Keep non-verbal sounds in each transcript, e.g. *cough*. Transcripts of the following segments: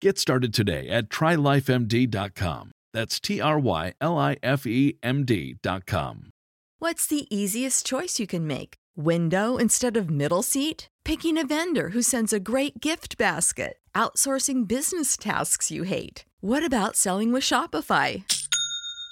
Get started today at trylifemd.com. That's T R Y L I F E M D.com. What's the easiest choice you can make? Window instead of middle seat? Picking a vendor who sends a great gift basket? Outsourcing business tasks you hate? What about selling with Shopify?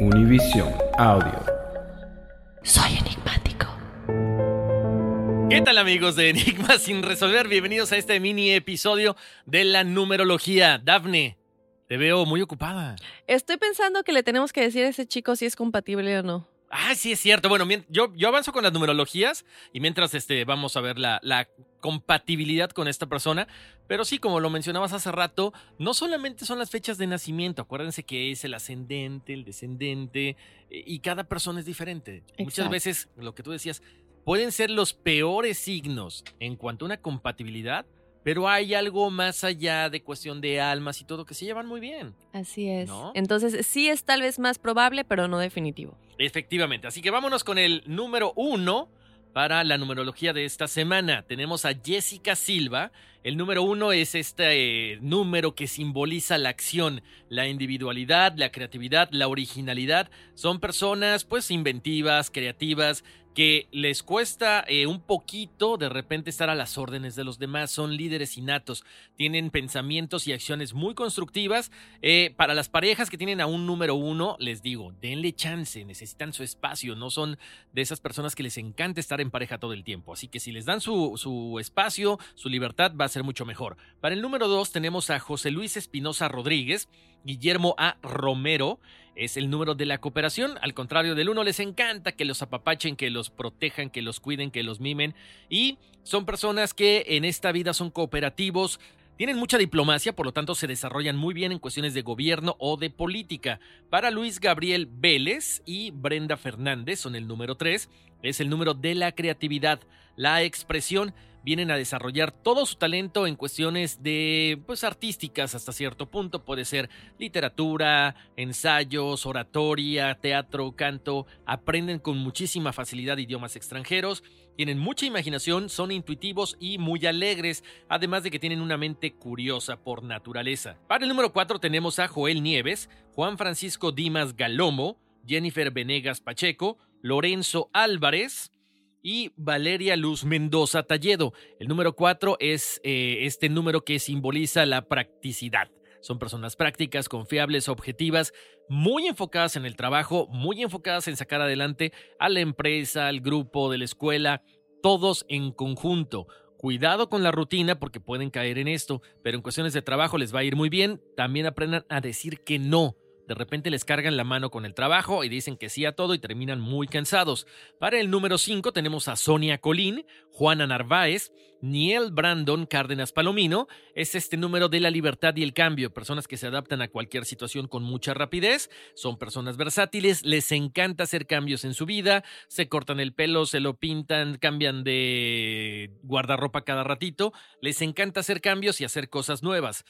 Univision Audio. Soy enigmático. ¿Qué tal amigos de Enigma *laughs* sin resolver? Bienvenidos a este mini episodio de la numerología. Dafne, te veo muy ocupada. Estoy pensando que le tenemos que decir a ese chico si es compatible o no. Ah, sí, es cierto. Bueno, yo, yo avanzo con las numerologías y mientras este, vamos a ver la, la compatibilidad con esta persona. Pero sí, como lo mencionabas hace rato, no solamente son las fechas de nacimiento. Acuérdense que es el ascendente, el descendente eh, y cada persona es diferente. Muchas veces, lo que tú decías, pueden ser los peores signos en cuanto a una compatibilidad, pero hay algo más allá de cuestión de almas y todo que se llevan muy bien. Así es. ¿No? Entonces, sí es tal vez más probable, pero no definitivo. Efectivamente, así que vámonos con el número uno para la numerología de esta semana. Tenemos a Jessica Silva. El número uno es este eh, número que simboliza la acción, la individualidad, la creatividad, la originalidad. Son personas pues inventivas, creativas, que les cuesta eh, un poquito de repente estar a las órdenes de los demás. Son líderes innatos, tienen pensamientos y acciones muy constructivas. Eh, para las parejas que tienen a un número uno, les digo, denle chance, necesitan su espacio, no son de esas personas que les encanta estar en pareja todo el tiempo. Así que si les dan su, su espacio, su libertad, va ser mucho mejor. Para el número dos tenemos a José Luis Espinosa Rodríguez, Guillermo A. Romero. Es el número de la cooperación. Al contrario del uno, les encanta que los apapachen, que los protejan, que los cuiden, que los mimen. Y son personas que en esta vida son cooperativos, tienen mucha diplomacia, por lo tanto se desarrollan muy bien en cuestiones de gobierno o de política. Para Luis Gabriel Vélez y Brenda Fernández son el número 3, es el número de la creatividad, la expresión. Vienen a desarrollar todo su talento en cuestiones de, pues, artísticas hasta cierto punto. Puede ser literatura, ensayos, oratoria, teatro, canto. Aprenden con muchísima facilidad idiomas extranjeros. Tienen mucha imaginación, son intuitivos y muy alegres, además de que tienen una mente curiosa por naturaleza. Para el número 4 tenemos a Joel Nieves, Juan Francisco Dimas Galomo, Jennifer Venegas Pacheco, Lorenzo Álvarez y Valeria Luz Mendoza Talledo. El número 4 es eh, este número que simboliza la practicidad. Son personas prácticas, confiables, objetivas, muy enfocadas en el trabajo, muy enfocadas en sacar adelante a la empresa, al grupo de la escuela, todos en conjunto. Cuidado con la rutina porque pueden caer en esto, pero en cuestiones de trabajo les va a ir muy bien. También aprendan a decir que no de repente les cargan la mano con el trabajo y dicen que sí a todo y terminan muy cansados. Para el número 5 tenemos a Sonia Colín, Juana Narváez, Niel Brandon Cárdenas Palomino. Es este número de la libertad y el cambio, personas que se adaptan a cualquier situación con mucha rapidez, son personas versátiles, les encanta hacer cambios en su vida, se cortan el pelo, se lo pintan, cambian de guardarropa cada ratito, les encanta hacer cambios y hacer cosas nuevas.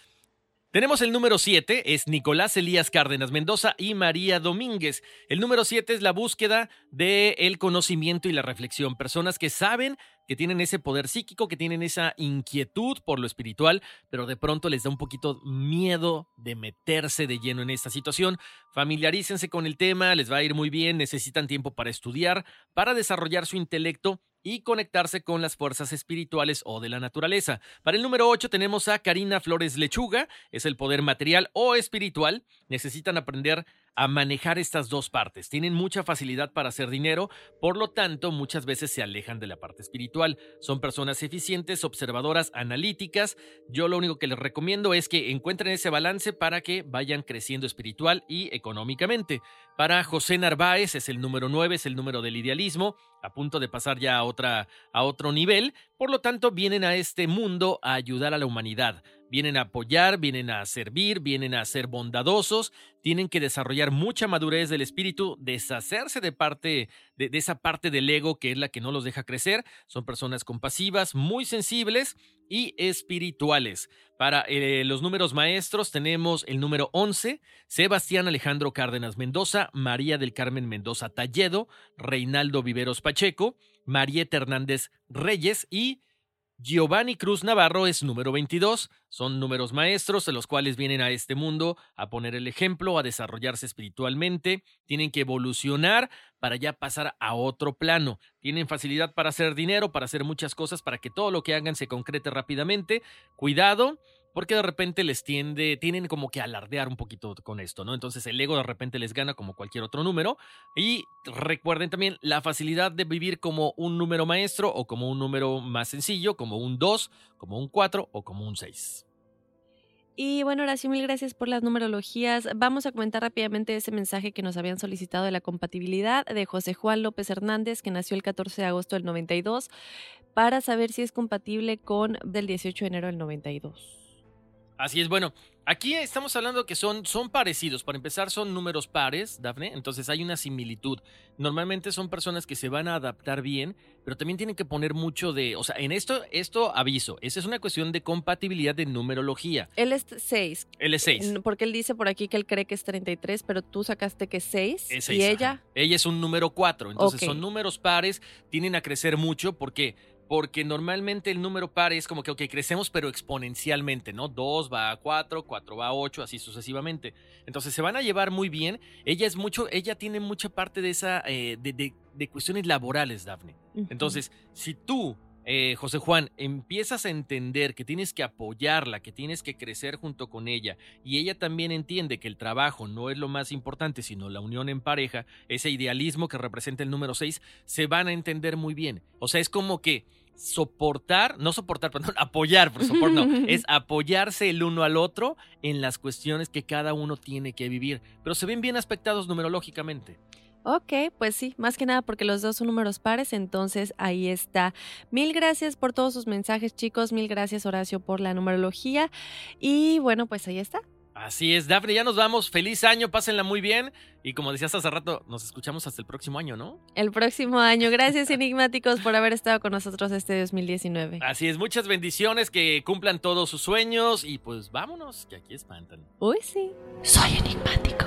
Tenemos el número 7, es Nicolás Elías Cárdenas Mendoza y María Domínguez. El número 7 es la búsqueda del el conocimiento y la reflexión. Personas que saben que tienen ese poder psíquico, que tienen esa inquietud por lo espiritual, pero de pronto les da un poquito miedo de meterse de lleno en esta situación. Familiarícense con el tema, les va a ir muy bien, necesitan tiempo para estudiar, para desarrollar su intelecto y conectarse con las fuerzas espirituales o de la naturaleza. Para el número 8 tenemos a Karina Flores Lechuga, es el poder material o espiritual. Necesitan aprender a manejar estas dos partes. Tienen mucha facilidad para hacer dinero, por lo tanto muchas veces se alejan de la parte espiritual. Son personas eficientes, observadoras, analíticas. Yo lo único que les recomiendo es que encuentren ese balance para que vayan creciendo espiritual y económicamente. Para José Narváez es el número 9, es el número del idealismo, a punto de pasar ya a, otra, a otro nivel. Por lo tanto, vienen a este mundo a ayudar a la humanidad vienen a apoyar, vienen a servir, vienen a ser bondadosos, tienen que desarrollar mucha madurez del espíritu, deshacerse de parte de, esa parte del ego que es la que no los deja crecer. Son personas compasivas, muy sensibles y espirituales. Para eh, los números maestros tenemos el número 11, Sebastián Alejandro Cárdenas Mendoza, María del Carmen Mendoza Talledo, Reinaldo Viveros Pacheco, Marieta Hernández Reyes y Giovanni Cruz Navarro es número 22. Son números maestros de los cuales vienen a este mundo a poner el ejemplo, a desarrollarse espiritualmente. Tienen que evolucionar para ya pasar a otro plano. Tienen facilidad para hacer dinero, para hacer muchas cosas, para que todo lo que hagan se concrete rápidamente. Cuidado, porque de repente les tiende, tienen como que alardear un poquito con esto, ¿no? Entonces el ego de repente les gana como cualquier otro número. Y recuerden también la facilidad de vivir como un número maestro o como un número más sencillo, como un 2, como un 4 o como un 6. Y bueno, Horacio, mil gracias por las numerologías. Vamos a comentar rápidamente ese mensaje que nos habían solicitado de la compatibilidad de José Juan López Hernández, que nació el 14 de agosto del 92, para saber si es compatible con del 18 de enero del 92. Así es, bueno, aquí estamos hablando que son, son parecidos. Para empezar, son números pares, Dafne, entonces hay una similitud. Normalmente son personas que se van a adaptar bien, pero también tienen que poner mucho de. O sea, en esto, esto aviso, esa es una cuestión de compatibilidad de numerología. Él es 6. Él es 6. Porque él dice por aquí que él cree que es 33, pero tú sacaste que es 6. ¿Y ella? Ella es un número 4. Entonces son números pares, tienen a crecer mucho porque porque normalmente el número par es como que, ok, crecemos pero exponencialmente, ¿no? 2 va a 4, 4 va a 8, así sucesivamente. Entonces se van a llevar muy bien. Ella es mucho, ella tiene mucha parte de esa, eh, de, cuestiones laborales, Dafne. Entonces, si tú eh, José Juan, empiezas a entender que tienes que apoyarla, que tienes que crecer junto con ella, y ella también entiende que el trabajo no es lo más importante, sino la unión en pareja, ese idealismo que representa el número 6, se van a entender muy bien. O sea, es como que soportar, no soportar, perdón, *laughs* apoyar, por soportar, no, *laughs* es apoyarse el uno al otro en las cuestiones que cada uno tiene que vivir, pero se ven bien aspectados numerológicamente. Ok, pues sí, más que nada porque los dos son números pares, entonces ahí está. Mil gracias por todos sus mensajes, chicos. Mil gracias, Horacio, por la numerología. Y bueno, pues ahí está. Así es, Dafne, ya nos vamos. Feliz año, pásenla muy bien. Y como decías hace rato, nos escuchamos hasta el próximo año, ¿no? El próximo año. Gracias, *laughs* enigmáticos, por haber estado con nosotros este 2019. Así es, muchas bendiciones, que cumplan todos sus sueños y pues vámonos, que aquí espantan. Uy, sí. Soy enigmático.